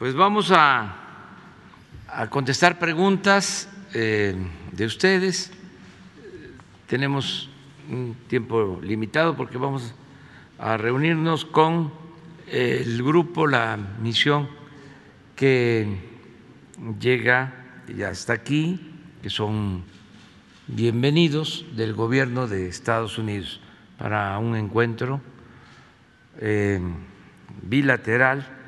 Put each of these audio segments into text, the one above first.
Pues vamos a, a contestar preguntas eh, de ustedes. Tenemos un tiempo limitado porque vamos a reunirnos con el grupo, la misión que llega, ya está aquí, que son bienvenidos del gobierno de Estados Unidos para un encuentro eh, bilateral,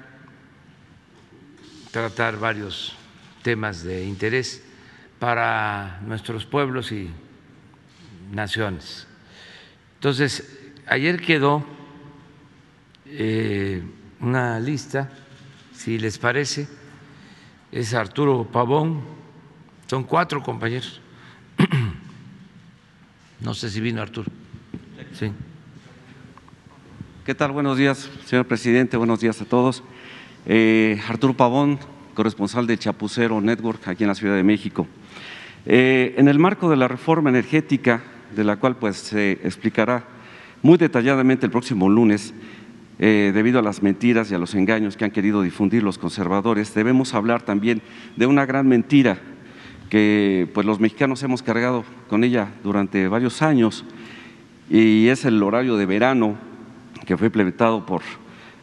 tratar varios temas de interés para nuestros pueblos y naciones. Entonces, ayer quedó eh, una lista, si les parece, es Arturo Pavón, son cuatro compañeros. No sé si vino Arturo. Sí. ¿Qué tal? Buenos días, señor presidente. Buenos días a todos. Eh, Arturo Pavón, corresponsal de Chapucero Network aquí en la Ciudad de México. Eh, en el marco de la reforma energética, de la cual pues se explicará muy detalladamente el próximo lunes, eh, debido a las mentiras y a los engaños que han querido difundir los conservadores, debemos hablar también de una gran mentira que pues los mexicanos hemos cargado con ella durante varios años y es el horario de verano que fue implementado por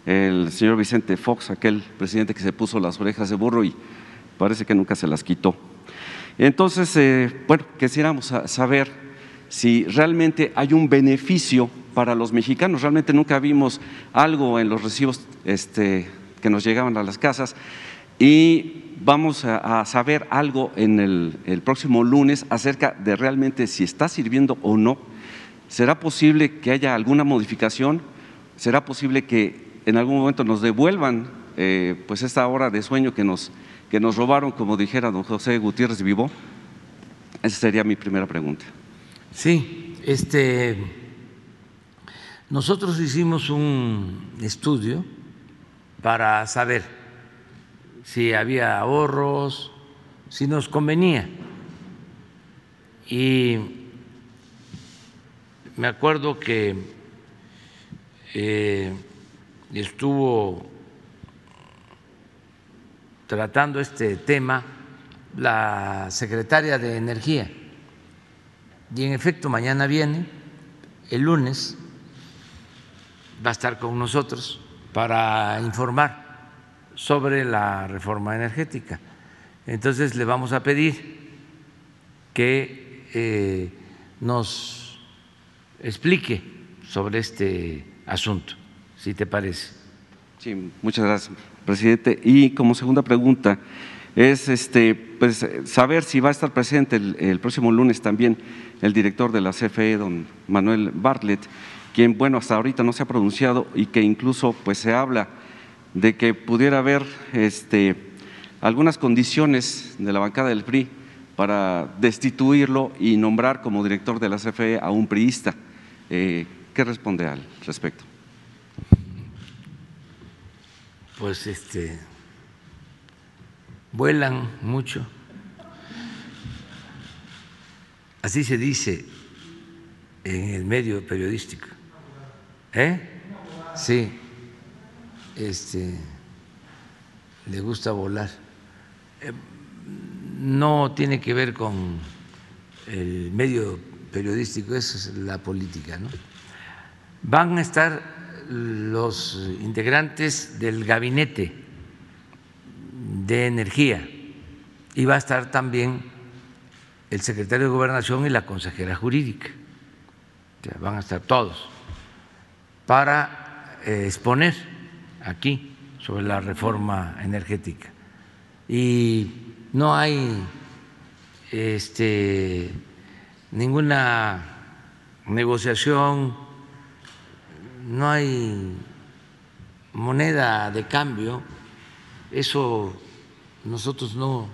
el señor Vicente Fox, aquel presidente que se puso las orejas de burro y parece que nunca se las quitó. Entonces, eh, bueno, quisiéramos saber si realmente hay un beneficio para los mexicanos. Realmente nunca vimos algo en los recibos este, que nos llegaban a las casas y vamos a, saber algo en el, próximo lunes acerca de realmente si está sirviendo o no. ¿Será posible que haya alguna modificación? ¿Será posible que en algún momento nos devuelvan eh, pues esta hora de sueño que nos, que nos robaron, como dijera don José Gutiérrez Vivo? Esa sería mi primera pregunta. Sí, este, nosotros hicimos un estudio para saber si había ahorros, si nos convenía. Y me acuerdo que eh, estuvo tratando este tema la secretaria de Energía. Y en efecto, mañana viene, el lunes, va a estar con nosotros para informar sobre la reforma energética. Entonces le vamos a pedir que eh, nos explique sobre este asunto, si te parece. Sí, muchas gracias, presidente. Y como segunda pregunta es este, pues, saber si va a estar presente el, próximo lunes también el director de la CFE, don Manuel Bartlett, quien, bueno, hasta ahorita no se ha pronunciado y que incluso pues se habla de que pudiera haber este, algunas condiciones de la bancada del PRI para destituirlo y nombrar como director de la CFE a un priista. Eh, ¿Qué responde al respecto? Pues este vuelan mucho. Así se dice en el medio periodístico. ¿Eh? Sí este, le gusta volar. Eh, no tiene que ver con el medio periodístico, eso es la política. ¿no? Van a estar los integrantes del gabinete de energía y va a estar también el secretario de gobernación y la consejera jurídica. van a estar todos para eh, exponer aquí sobre la reforma energética. Y no hay este, ninguna negociación, no hay moneda de cambio, eso nosotros no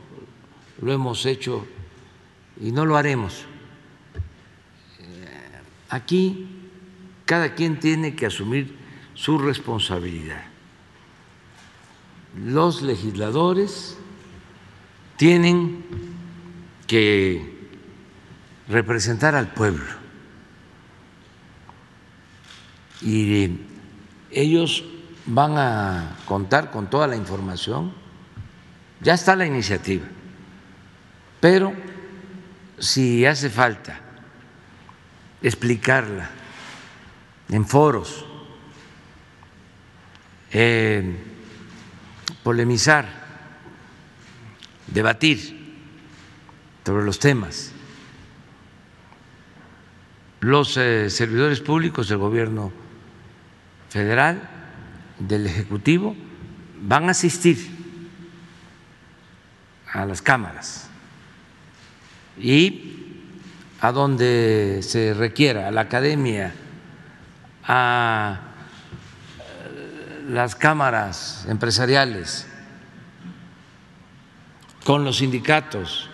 lo hemos hecho y no lo haremos. Aquí cada quien tiene que asumir su responsabilidad los legisladores tienen que representar al pueblo y ellos van a contar con toda la información Ya está la iniciativa, pero si hace falta explicarla en foros, polemizar, debatir sobre los temas. Los eh, servidores públicos del gobierno federal, del Ejecutivo, van a asistir a las cámaras y a donde se requiera, a la academia, a las cámaras empresariales, con los sindicatos,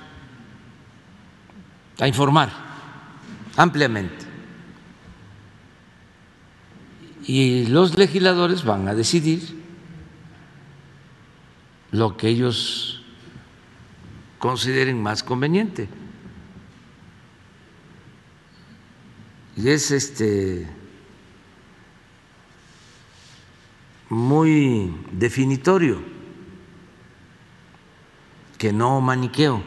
a informar ampliamente. Y los legisladores van a decidir lo que ellos consideren más conveniente. Y es este muy definitorio, que no maniqueo.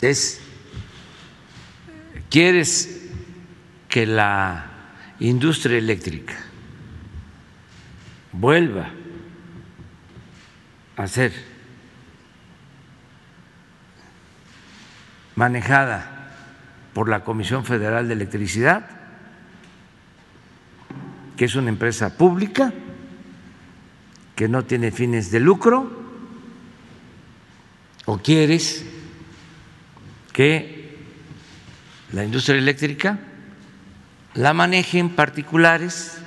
Es, ¿quieres que la industria eléctrica vuelva a ser manejada por la Comisión Federal de Electricidad? que es una empresa pública, que no tiene fines de lucro, o quieres que la industria eléctrica la manejen particulares,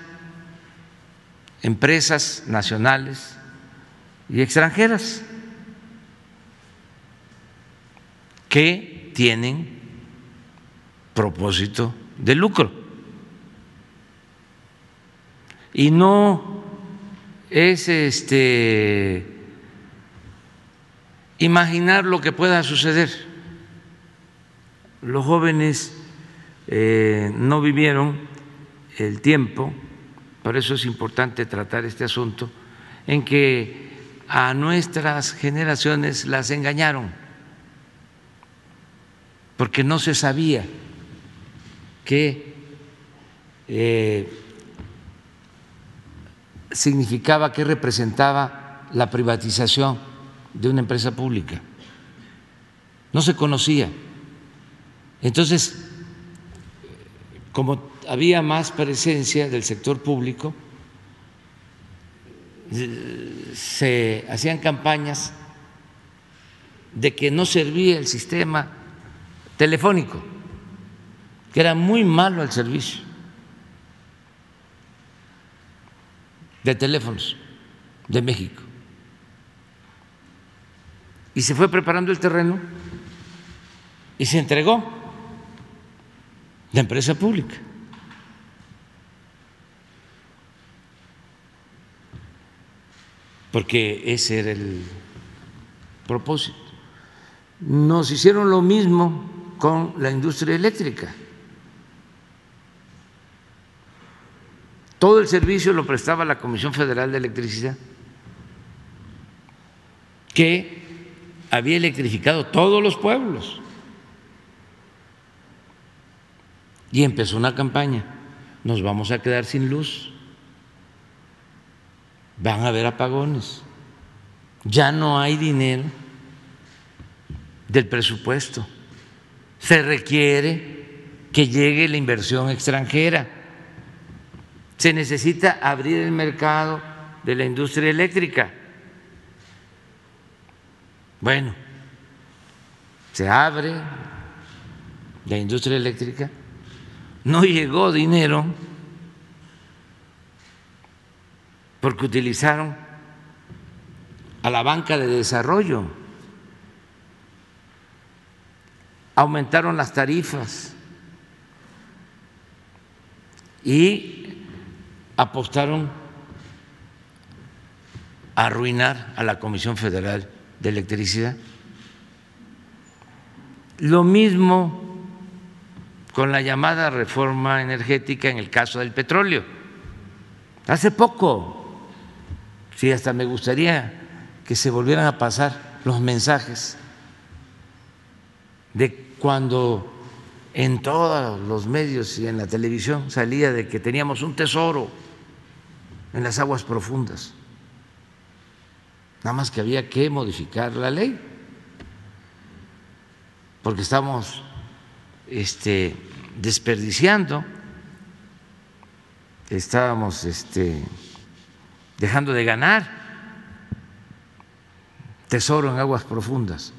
empresas nacionales y extranjeras que tienen propósito de lucro y no es este imaginar lo que pueda suceder. Los jóvenes eh, no vivieron el tiempo, por eso es importante tratar este asunto, en que a nuestras generaciones las engañaron, porque no se sabía que eh, significaba, qué representaba la privatización de una empresa pública. No se conocía. Entonces, como había más presencia del sector público, se hacían campañas de que no servía el sistema telefónico, que era muy malo el servicio. de teléfonos de México. Y se fue preparando el terreno y se entregó la empresa pública. Porque ese era el propósito. Nos hicieron lo mismo con la industria eléctrica. Todo el servicio lo prestaba la Comisión Federal de Electricidad, que había electrificado todos los pueblos. Y empezó una campaña, nos vamos a quedar sin luz, van a haber apagones, ya no hay dinero del presupuesto, se requiere que llegue la inversión extranjera. Se necesita abrir el mercado de la industria eléctrica. Bueno, se abre la industria eléctrica, no llegó dinero porque utilizaron a la banca de desarrollo, aumentaron las tarifas y apostaron a arruinar a la Comisión Federal de Electricidad. Lo mismo con la llamada reforma energética en el caso del petróleo. Hace poco, sí, hasta me gustaría que se volvieran a pasar los mensajes de cuando en todos los medios y en la televisión salía de que teníamos un tesoro en las aguas profundas. Nada más que había que modificar la ley, porque estamos este, desperdiciando, estábamos este, dejando de ganar tesoro en aguas profundas.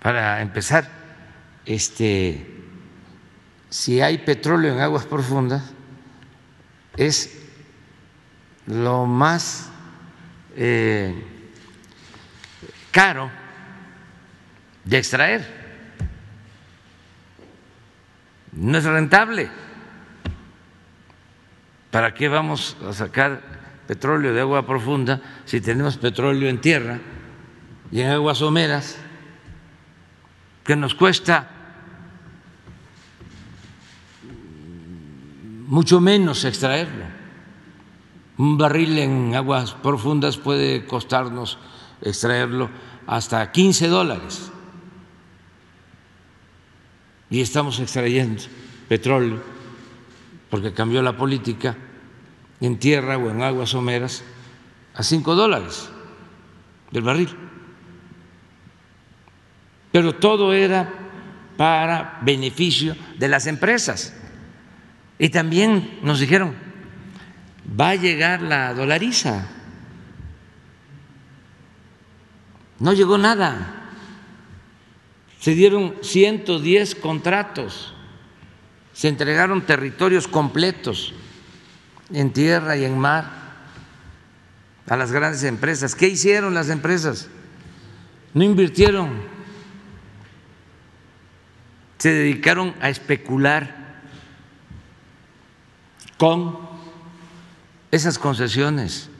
Para empezar, este, si hay petróleo en aguas profundas, es lo más eh, caro de extraer. No es rentable. ¿Para qué vamos a sacar petróleo de agua profunda si tenemos petróleo en tierra y en aguas someras que nos cuesta mucho menos extraerlo? Un barril en aguas profundas puede costarnos extraerlo hasta 15 dólares. Y estamos extrayendo petróleo porque cambió la política en tierra o en aguas someras a 5 dólares del barril. Pero todo era para beneficio de las empresas. Y también nos dijeron, va a llegar la dolariza. No llegó nada. Se dieron 110 contratos, se entregaron territorios completos en tierra y en mar a las grandes empresas. ¿Qué hicieron las empresas? No invirtieron, se dedicaron a especular con esas concesiones,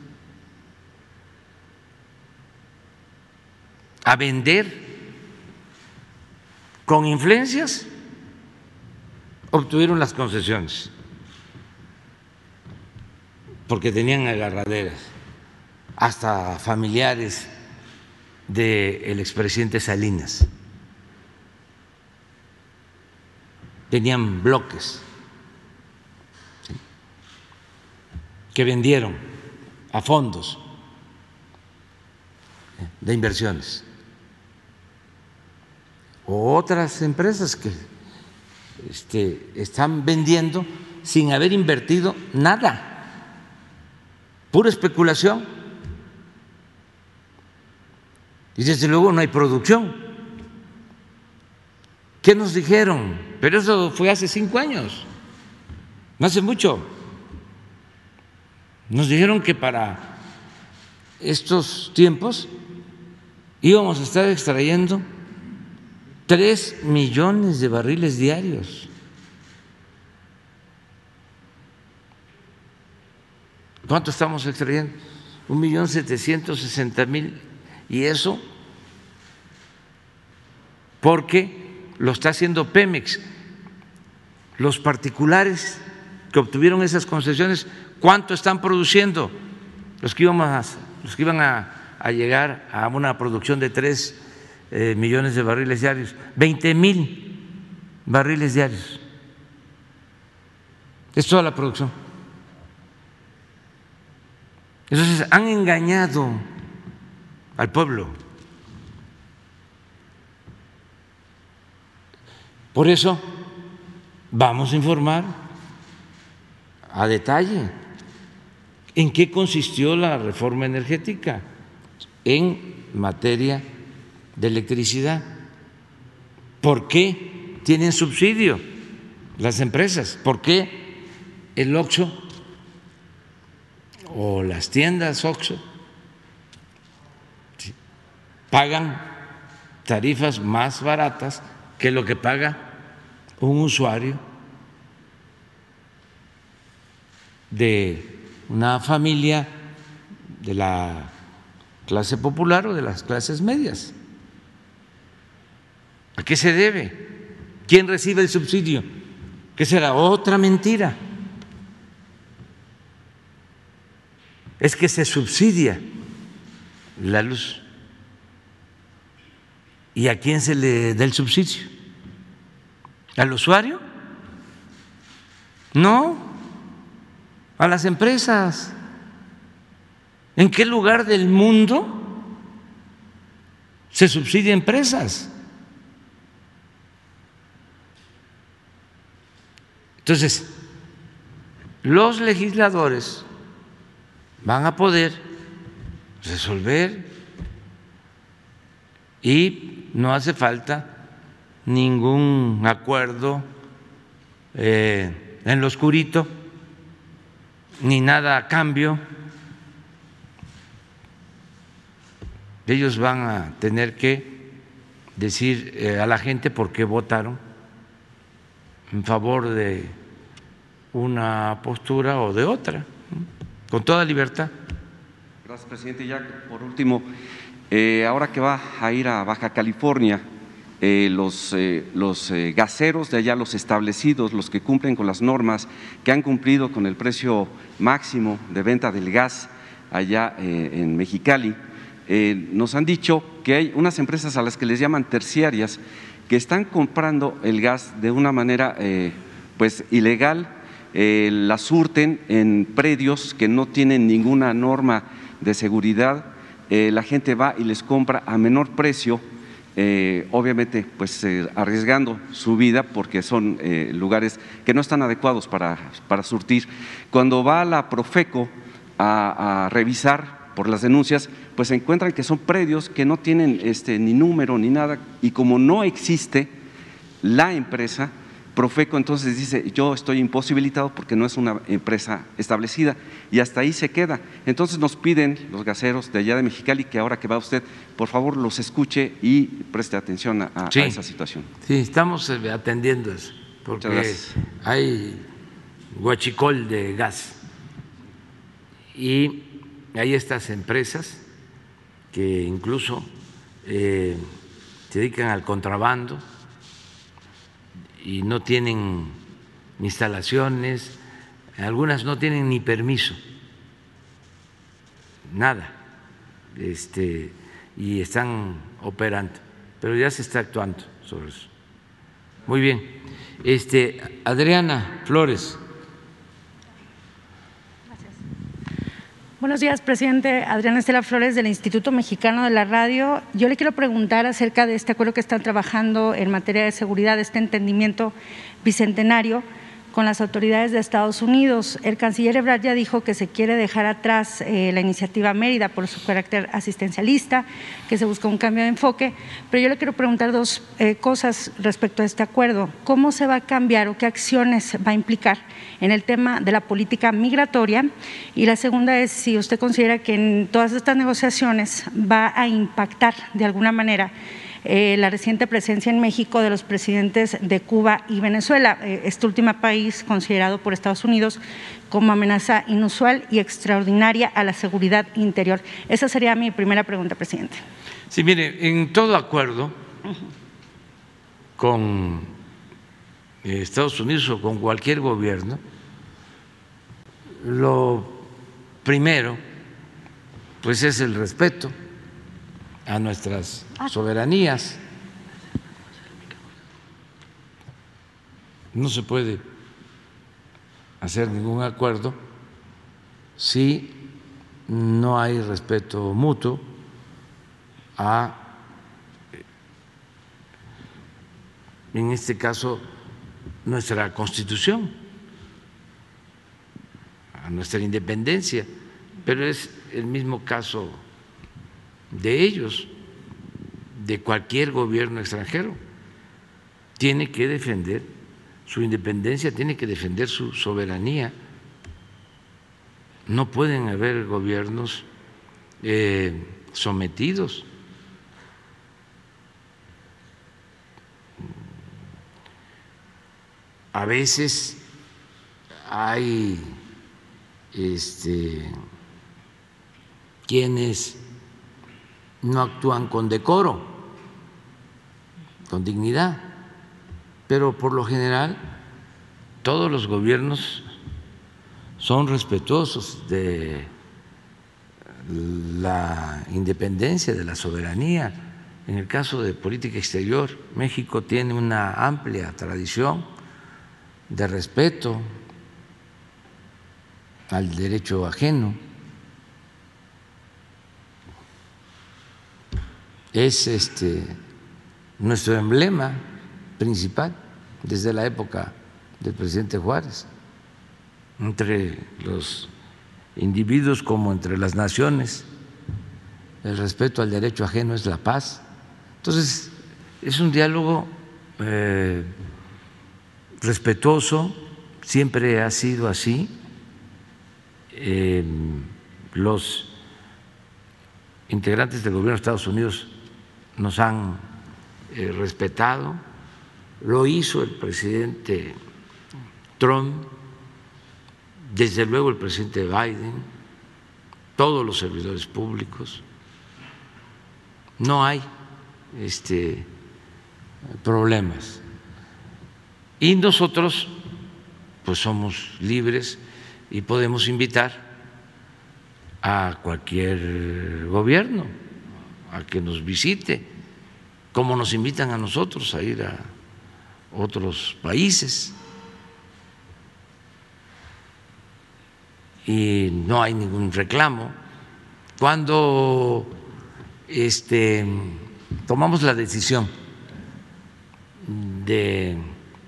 a vender con influencias, obtuvieron las concesiones, porque tenían agarraderas, hasta familiares del expresidente Salinas. Tenían bloques que vendieron a fondos de inversiones o otras empresas que este, están vendiendo sin haber invertido nada, pura especulación. Y desde luego no hay producción. ¿Qué nos dijeron? Pero eso fue hace cinco años, no hace mucho. Nos dijeron que para estos tiempos íbamos a estar extrayendo tres millones de barriles diarios. ¿Cuánto estamos extrayendo? Un millón setecientos sesenta mil. Y eso porque lo está haciendo Pemex. Los particulares que obtuvieron esas concesiones ¿Cuánto están produciendo? Los que, iban a, llegar a una producción de 3 eh, millones de barriles diarios, 20 mil barriles diarios. Es toda la producción. Entonces, han engañado al pueblo. Por eso, vamos a informar a detalle ¿En qué consistió la reforma energética? En materia de electricidad. ¿Por qué tienen subsidio las empresas? ¿Por qué el OXO o las tiendas OXO pagan tarifas más baratas que lo que paga un usuario de una familia de la clase popular o de las clases medias. ¿A qué se debe? ¿Quién recibe el subsidio? ¿Qué será? Otra mentira. Es que se subsidia la luz. ¿Y a quién se le da el subsidio? ¿Al usuario? No, a las empresas. ¿En qué lugar del mundo se subsidia empresas? Entonces, los legisladores van a poder resolver y no hace falta ningún acuerdo eh, en lo oscurito, ni nada a cambio. Ellos van a tener que decir eh, a la gente por qué votaron en favor de una postura o de otra, con toda libertad. Gracias, presidente. Ya por último, eh, ahora que va a ir a Baja California, eh, los, eh, los gaseros de allá, los establecidos, los que cumplen con las normas, que han cumplido con el precio máximo de venta del gas allá en Mexicali, nos han dicho que hay unas empresas a las que les llaman terciarias que están comprando el gas de una manera pues ilegal, la surten en predios que no tienen ninguna norma de seguridad eh, la gente va y les compra a menor precio, eh, obviamente pues eh, arriesgando su vida porque son lugares que no están adecuados para, para, surtir. Cuando va la Profeco a, revisar por las denuncias, pues se encuentran que son predios que no tienen este, ni número ni nada y como no existe la empresa, Profeco entonces dice, yo estoy imposibilitado porque no es una empresa establecida y hasta ahí se queda. Entonces nos piden los gaseros de allá de Mexicali que ahora que va usted, por favor los escuche y preste atención a, esa situación. Sí, estamos eh, atendiendo eso, porque hay guachicol de gas y hay estas empresas que incluso eh, se dedican al contrabando y no tienen instalaciones, algunas no tienen ni permiso, nada, este, y están operando, pero ya se está actuando sobre eso. Muy bien. Este, Adriana Flores. Buenos días, presidente. Adriana Estela Flores del Instituto Mexicano de la Radio. Yo le quiero preguntar acerca de este acuerdo que están trabajando en materia de seguridad, este entendimiento bicentenario con las autoridades de Estados Unidos. El canciller Ebrard ya dijo que se quiere dejar atrás eh, la iniciativa Mérida por su carácter asistencialista, que se busca un cambio de enfoque, pero yo le quiero preguntar dos eh, cosas respecto a este acuerdo. ¿Cómo se va a cambiar o qué acciones va a implicar en el tema de la política migratoria? Y la segunda es si usted considera que en todas estas negociaciones va a impactar de alguna manera eh, la reciente presencia en México de los presidentes de Cuba y Venezuela, eh, este último país considerado por Estados Unidos como amenaza inusual y extraordinaria a la seguridad interior. Esa sería mi primera pregunta, presidente. Sí, mire, en todo acuerdo con eh, Estados Unidos o con cualquier gobierno, lo primero, pues es el respeto a nuestras ah. soberanías. No se puede hacer ningún acuerdo si no hay respeto mutuo a, en este caso, nuestra constitución, a nuestra independencia, pero es el mismo caso de ellos, de cualquier gobierno extranjero. Tiene que defender su independencia, tiene que defender su soberanía. No pueden haber gobiernos eh, sometidos. A veces hay este, quienes no actúan con decoro, con dignidad, pero por lo general todos los gobiernos son respetuosos de la independencia, de la soberanía. En el caso de política exterior, México tiene una amplia tradición de respeto al derecho ajeno. Es este nuestro emblema principal desde la época del presidente Juárez, entre los individuos como entre las naciones. El respeto al derecho ajeno es la paz. Entonces, es un diálogo eh, respetuoso, siempre ha sido así. Eh, los integrantes del gobierno de Estados Unidos nos han eh, respetado, lo hizo el presidente Trump, desde luego el presidente Biden, todos los servidores públicos. No hay este, problemas. Y nosotros, pues somos libres y podemos invitar a cualquier gobierno a que nos visite, como nos invitan a nosotros a ir a otros países. Y no hay ningún reclamo. Cuando este, tomamos la decisión de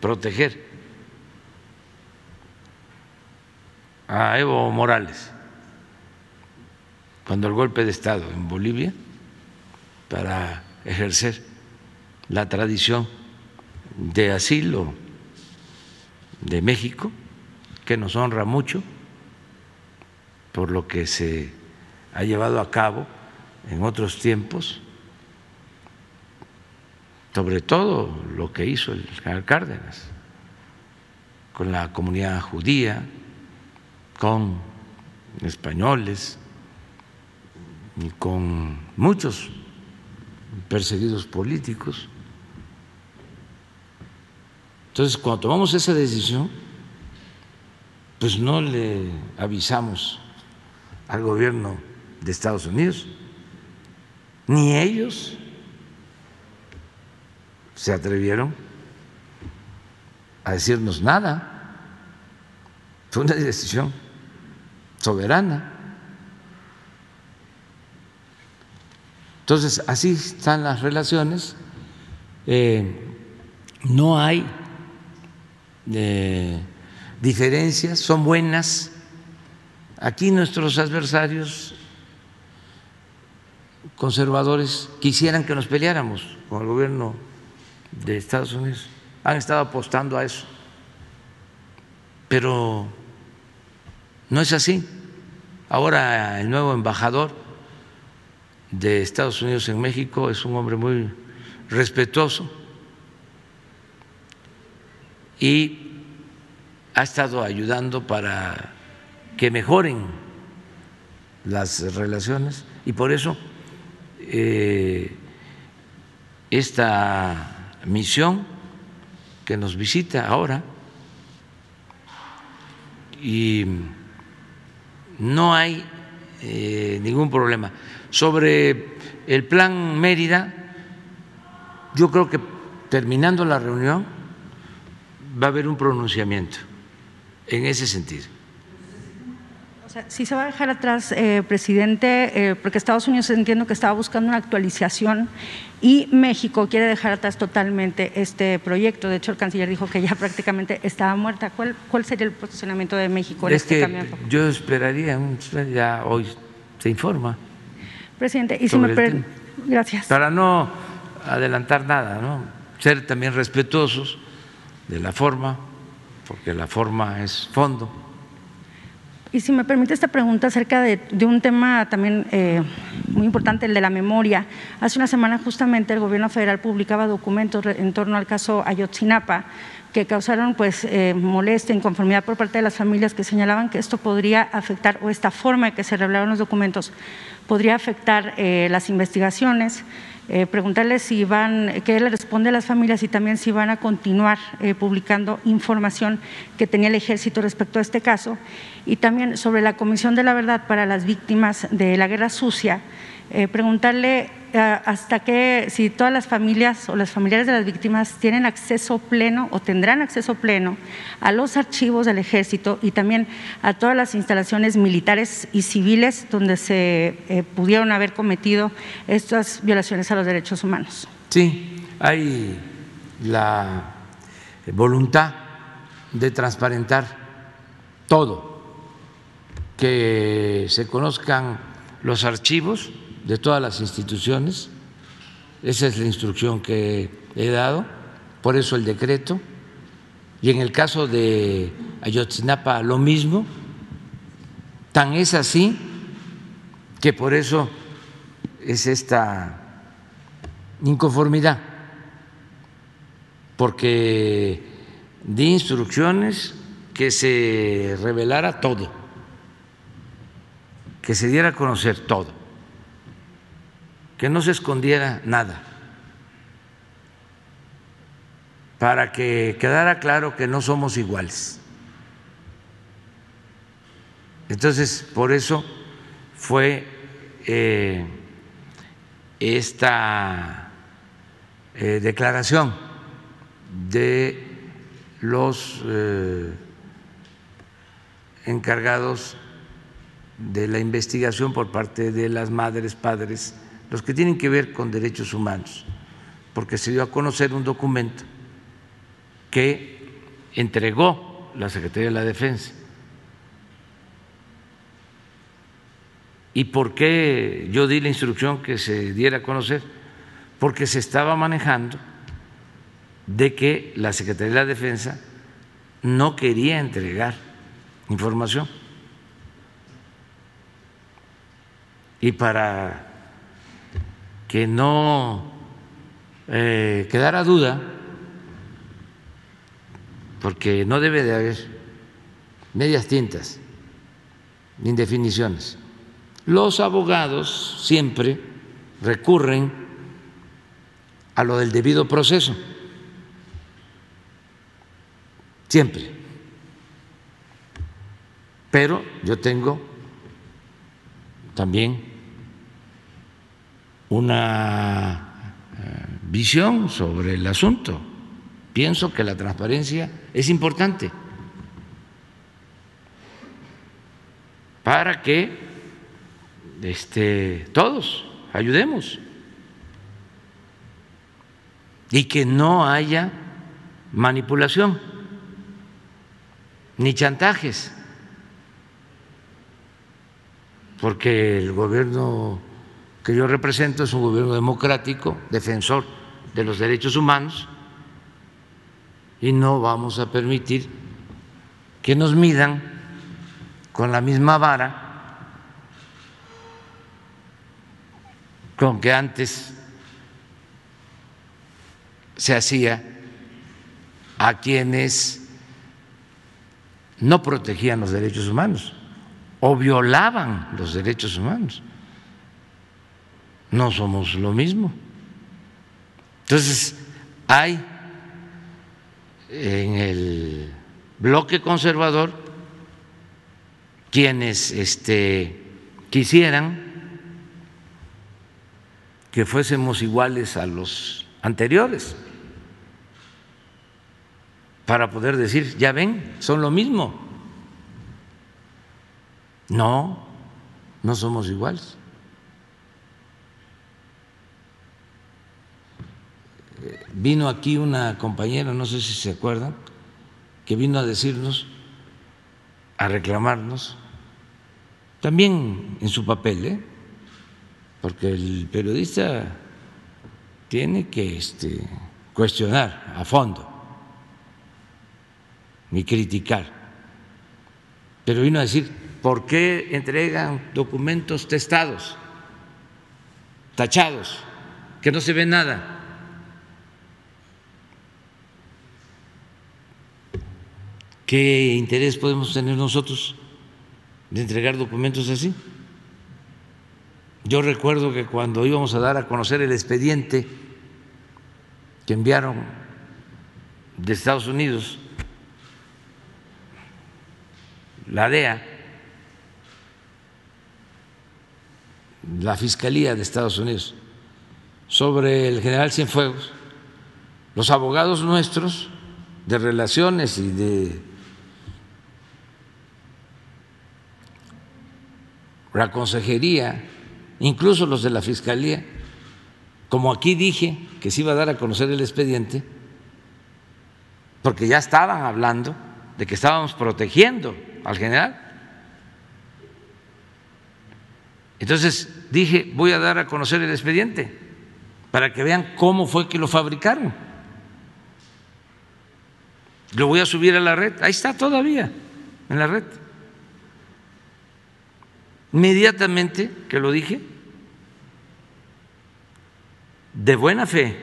proteger a Evo Morales cuando el golpe de Estado en Bolivia para ejercer la tradición de asilo de México, que nos honra mucho por lo que se ha llevado a cabo en otros tiempos sobre todo lo que hizo el general Cárdenas con la comunidad judía, con españoles y con muchos perseguidos políticos. Entonces, cuando tomamos esa decisión, pues no le avisamos al gobierno de Estados Unidos, ni ellos se atrevieron a decirnos nada. Fue una decisión soberana. Entonces, así están las relaciones. Eh, no hay eh, diferencias, son buenas. Aquí nuestros adversarios conservadores quisieran que nos peleáramos con el gobierno de Estados Unidos han estado apostando a eso. Pero no es así. Ahora el nuevo embajador de Estados Unidos en México es un hombre muy respetuoso y ha estado ayudando para que mejoren las relaciones y por eso eh, esta misión que nos visita ahora y no hay eh, ningún problema. Sobre el plan Mérida, yo creo que terminando la reunión va a haber un pronunciamiento en ese sentido. Si se va a dejar atrás, eh, presidente, eh, porque Estados Unidos entiendo que estaba buscando una actualización y México quiere dejar atrás totalmente este proyecto. De hecho, el canciller dijo que ya prácticamente estaba muerta. ¿Cuál, cuál sería el posicionamiento de México en este cambio? Yo esperaría, ya hoy se informa. Presidente, y si me Gracias. Para no adelantar nada, ¿no? ser también respetuosos de la forma, porque la forma es fondo y si me permite esta pregunta acerca de, un tema también eh, muy importante, el de la memoria. Hace una semana justamente el gobierno federal publicaba documentos en torno al caso Ayotzinapa que causaron pues eh, molestia, inconformidad por parte de las familias que señalaban que esto podría afectar o esta forma de que se revelaron los documentos podría afectar eh, las investigaciones eh, preguntarle si van, qué le responde a las familias y también si van a continuar eh, publicando información que tenía el ejército respecto a este caso. Y también sobre la Comisión de la Verdad para las víctimas de la Guerra Sucia eh, preguntarle eh, hasta qué, si todas las familias o las familiares de las víctimas tienen acceso pleno o tendrán acceso pleno a los archivos del ejército y también a todas las instalaciones militares y civiles donde se eh, pudieron haber cometido estas violaciones a los derechos humanos. Sí, hay la voluntad de transparentar todo, que se conozcan los archivos de todas las instituciones. Esa es la instrucción que he dado, por eso el decreto. Y en el caso de Ayotzinapa lo mismo. Tan es así que por eso es esta inconformidad, porque di instrucciones que se revelara todo, que se diera a conocer todo que no se escondiera nada, para que quedara claro que no somos iguales. Entonces, por eso fue eh, esta eh, declaración de los eh, encargados de la investigación por parte de las madres, padres los que tienen que ver con derechos humanos, porque se dio a conocer un documento que entregó la Secretaría de la Defensa. ¿Y por qué yo di la instrucción que se diera a conocer? Porque se estaba manejando de que la Secretaría de la Defensa no quería entregar información. Y para que no eh, quedara duda, porque no debe de haber medias tintas, ni indefiniciones. Los abogados siempre recurren a lo del debido proceso, siempre. Pero yo tengo también una eh, visión sobre el asunto. Pienso que la transparencia es importante para que este, todos ayudemos y que no haya manipulación ni chantajes, porque el gobierno que yo represento es un gobierno democrático, defensor de los derechos humanos, y no vamos a permitir que nos midan con la misma vara con que antes se hacía a quienes no protegían los derechos humanos o violaban los derechos humanos no somos lo mismo. Entonces, hay en el bloque conservador quienes este, quisieran que fuésemos iguales a los anteriores, para poder decir, ya ven, son lo mismo. No, no somos iguales. Vino aquí una compañera, no sé si se acuerdan, que vino a decirnos, a reclamarnos, también en su papel, ¿eh? porque el periodista tiene que este, cuestionar a fondo ni criticar, pero vino a decir, ¿por qué entregan documentos testados, tachados, que no se ve nada? ¿Qué interés podemos tener nosotros de entregar documentos así? Yo recuerdo que cuando íbamos a dar a conocer el expediente que enviaron de Estados Unidos, la DEA, la Fiscalía de Estados Unidos sobre el general Cienfuegos, los abogados nuestros de relaciones y de la consejería, incluso los de la Fiscalía, como aquí dije que se iba a dar a conocer el expediente, porque ya estaban hablando de que estábamos protegiendo al general. Entonces dije, voy a dar a conocer el expediente para que vean cómo fue que lo fabricaron. Lo voy a subir a la red, ahí está todavía, en la red. Inmediatamente que lo dije, de buena fe,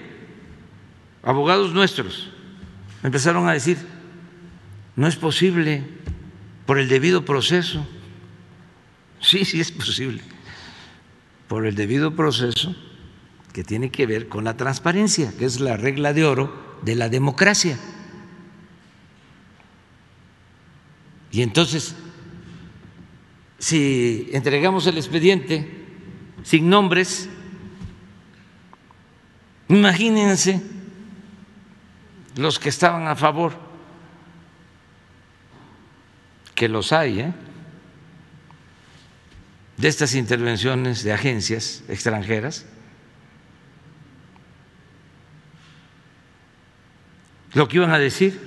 abogados nuestros empezaron a decir, no es posible por el debido proceso. Sí, sí es posible. Por el debido proceso que tiene que ver con la transparencia, que es la regla de oro de la democracia. Y entonces si entregamos el expediente sin nombres, imagínense los que estaban a favor, que los hay, ¿eh? de estas intervenciones de agencias extranjeras, lo que iban a decir,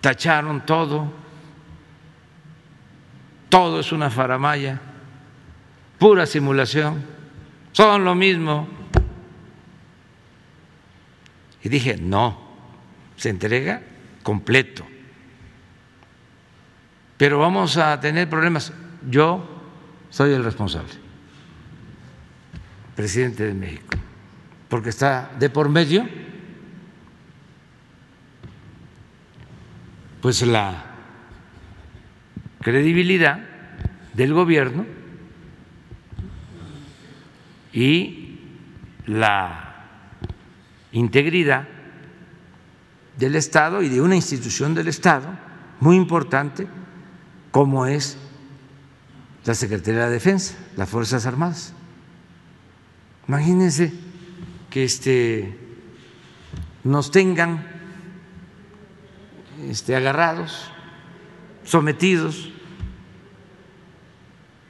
tacharon todo todo es una faramaya, pura simulación, son lo mismo. Y dije, no, se entrega completo. Pero vamos a tener problemas. Yo soy el responsable, presidente de México, porque está de por medio pues la credibilidad del gobierno y la integridad del Estado y de una institución del Estado muy importante como es la Secretaría de la Defensa, las Fuerzas Armadas. Imagínense que este, nos tengan este, agarrados, sometidos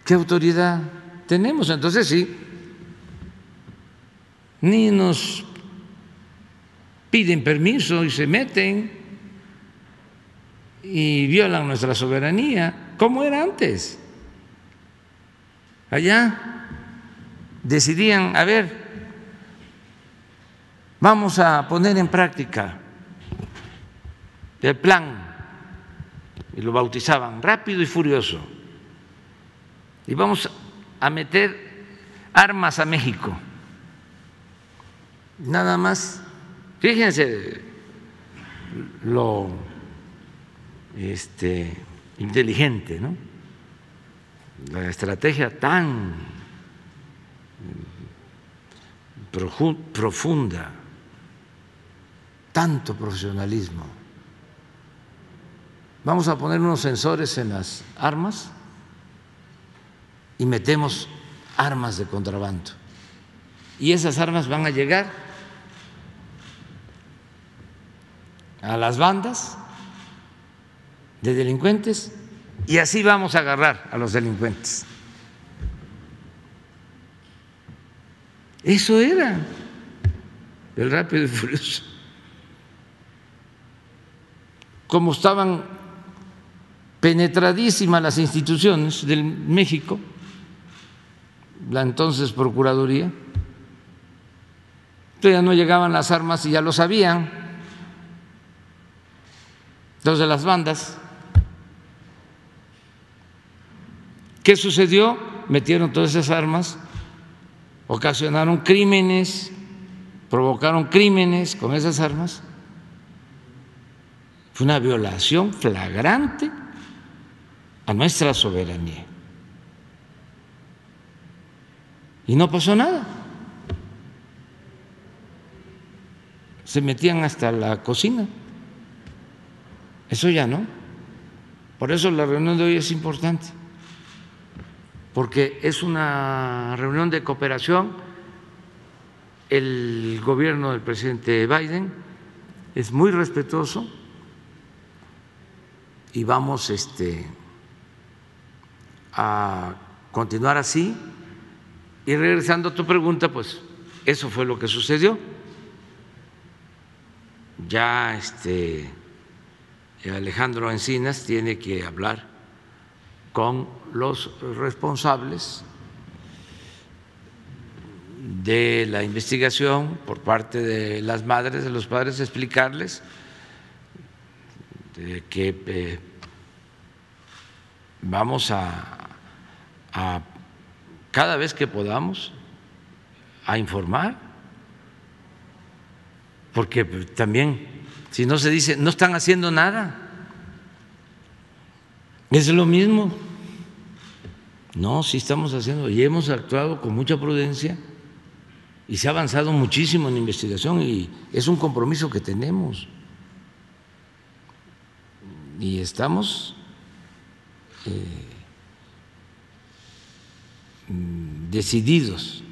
¿Qué autoridad tenemos? Entonces sí, ni nos piden permiso y se meten y violan nuestra soberanía, como era antes. Allá decidían, a ver, vamos a poner en práctica el plan, y lo bautizaban rápido y furioso y vamos a meter armas a México. Nada más, fíjense lo este, inteligente, ¿no? La estrategia tan profunda, tanto profesionalismo. Vamos a poner unos sensores en las armas y metemos armas de contrabando. Y esas armas van a llegar a las bandas de delincuentes y así vamos a agarrar a los delincuentes. Eso era el rápido y furioso. Como estaban penetradísimas las instituciones de México, la entonces Procuraduría, ya no llegaban las armas y ya lo sabían de las bandas. ¿Qué sucedió? Metieron todas esas armas, ocasionaron crímenes, provocaron crímenes con esas armas. Fue una violación flagrante a nuestra soberanía. y no pasó nada. Se metían hasta la cocina. Eso ya no. Por eso la reunión de hoy es importante. porque es una reunión de cooperación. El gobierno del presidente Biden es muy respetuoso y vamos este, a continuar así. Y regresando a tu pregunta, pues eso fue lo que sucedió. Ya este Alejandro Encinas tiene que hablar con los responsables de la investigación por parte de las madres, de los padres, explicarles que eh, vamos a, a, cada vez que podamos, a informar, porque también, si no se dice, no están haciendo nada, es lo mismo. No, sí estamos haciendo y hemos actuado con mucha prudencia y se ha avanzado muchísimo en investigación y es un compromiso que tenemos. Y estamos eh, decididos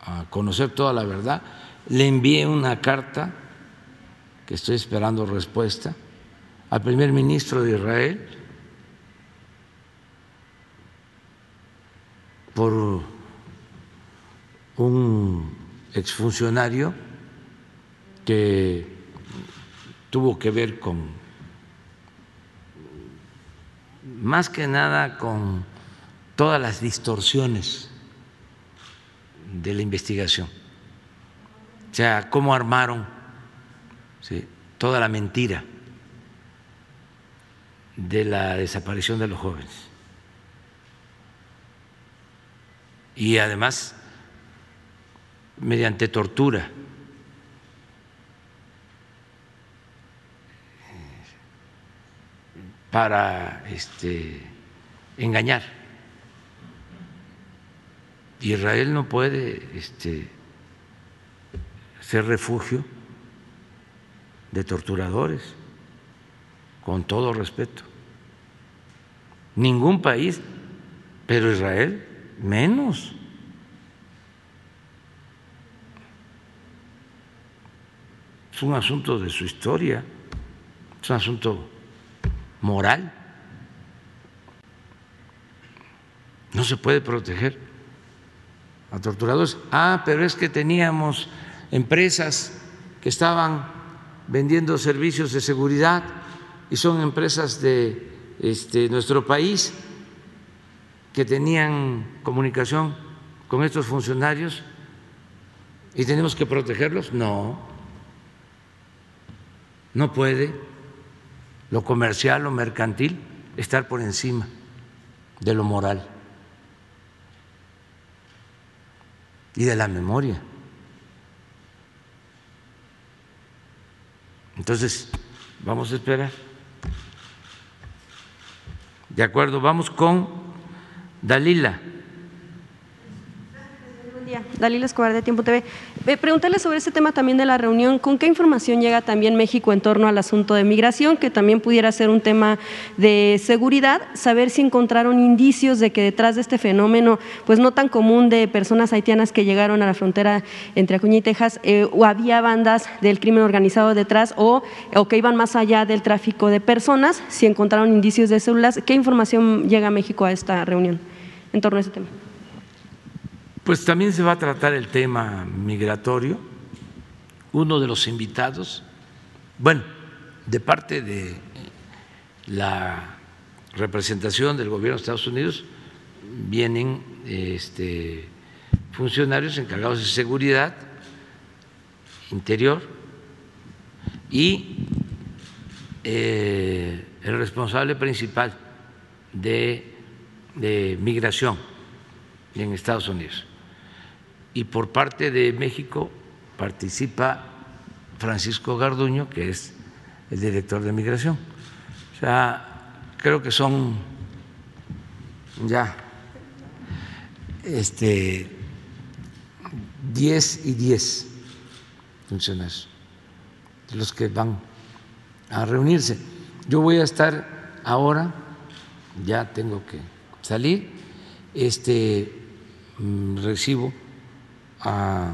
a conocer toda la verdad. Le envié una carta que estoy esperando respuesta al primer ministro de Israel por un exfuncionario que tuvo que ver con, más que nada con todas las distorsiones de la investigación, o sea, cómo armaron toda la mentira de la desaparición de los jóvenes. y además mediante tortura. para este, engañar. Israel no puede este, ser refugio de torturadores, con todo respeto. Ningún país, pero Israel menos. Es un asunto de su historia, es un asunto moral. No se puede proteger a torturadores. Ah, pero es que teníamos empresas que estaban vendiendo servicios de seguridad y son empresas de este, nuestro país que tenían comunicación con estos funcionarios y tenemos que protegerlos? No, no puede lo comercial o mercantil estar por encima de lo moral y de la memoria. Entonces, vamos a esperar. De acuerdo, vamos con Dalila. Día, Dalila Escobar de Tiempo TV. Eh, preguntarle sobre este tema también de la reunión, ¿con qué información llega también México en torno al asunto de migración, que también pudiera ser un tema de seguridad? Saber si encontraron indicios de que detrás de este fenómeno, pues no tan común de personas haitianas que llegaron a la frontera entre Acuña y Texas, eh, o había bandas del crimen organizado detrás o, o que iban más allá del tráfico de personas, si encontraron indicios de células, ¿qué información llega a México a esta reunión? en torno a ese tema? Pues también se va a tratar el tema migratorio. Uno de los invitados, bueno, de parte de la representación del gobierno de Estados Unidos, vienen este, funcionarios encargados de seguridad interior y eh, el responsable principal de de migración en Estados Unidos. Y por parte de México participa Francisco Garduño, que es el director de migración. O sea, creo que son ya este 10 y 10 funcionarios los que van a reunirse. Yo voy a estar ahora, ya tengo que salir. Este mm, recibo a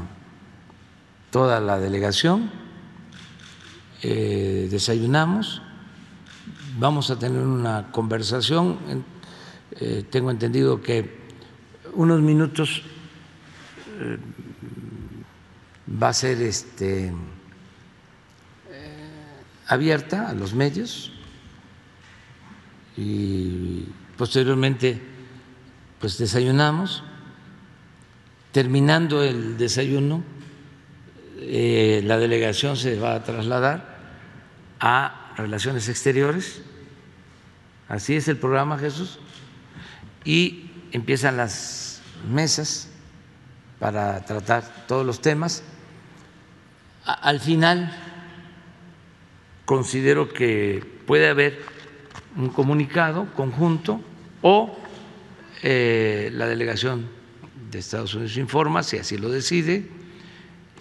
toda la delegación, eh, desayunamos, vamos a tener una conversación. Eh, tengo entendido que unos minutos eh, va a ser este abierta a los medios y posteriormente pues desayunamos. Terminando el desayuno, eh, la delegación se va a trasladar a Relaciones Exteriores. Así es el programa, Jesús. Y empiezan las mesas para tratar todos los temas. Al final, considero que puede haber un comunicado conjunto o eh, la delegación de Estados Unidos informa, si así lo decide,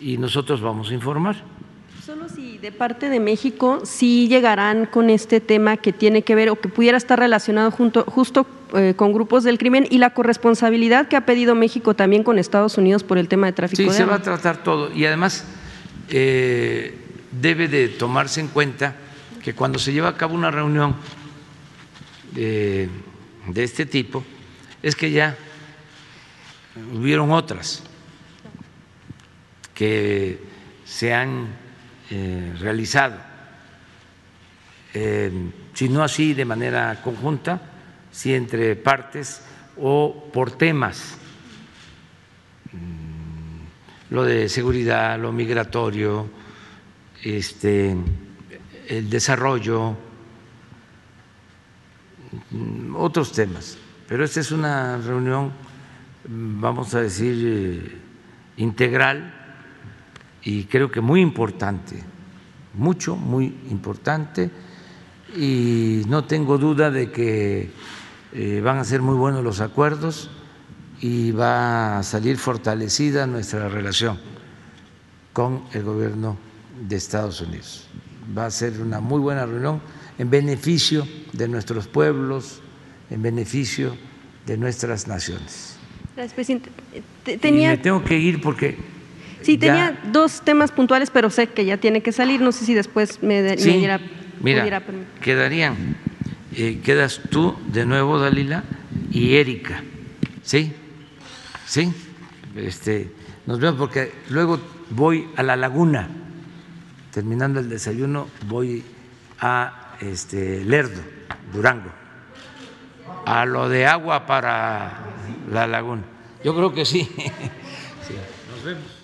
y nosotros vamos a informar. Solo si de parte de México sí llegarán con este tema que tiene que ver o que pudiera estar relacionado junto, justo eh, con grupos del crimen y la corresponsabilidad que ha pedido México también con Estados Unidos por el tema de tráfico sí, de se va a tratar todo y además eh, debe de tomarse en cuenta que cuando se lleva a cabo una reunión de, de este tipo es que ya hubieron otras que se han eh, realizado, eh, si no así de manera conjunta, si entre partes o por temas, mm, lo de seguridad, lo migratorio, este, el desarrollo, mm, otros temas. Pero esta es una reunión, vamos a decir, eh, integral y creo que muy importante, mucho, muy importante, y no tengo duda de que eh, van a ser muy buenos los acuerdos y va a salir fortalecida nuestra relación con el gobierno de Estados Unidos. Va a ser una muy buena reunión en beneficio de nuestros pueblos, en beneficio de nuestras naciones. Gracias, presidente. Tenía... me tengo que ir porque Sí, tenía dos temas puntuales, pero sé que ya tiene que salir. No sé si después me, me diera, mira, quedarían, eh, quedas tú de nuevo, Dalila, y Erika. ¿Sí? ¿Sí? Este, nos vemos porque luego voy a la laguna. Terminando el desayuno, voy a este, Lerdo, Durango, a lo de agua para la laguna. Yo creo que sí. sí. Nos vemos.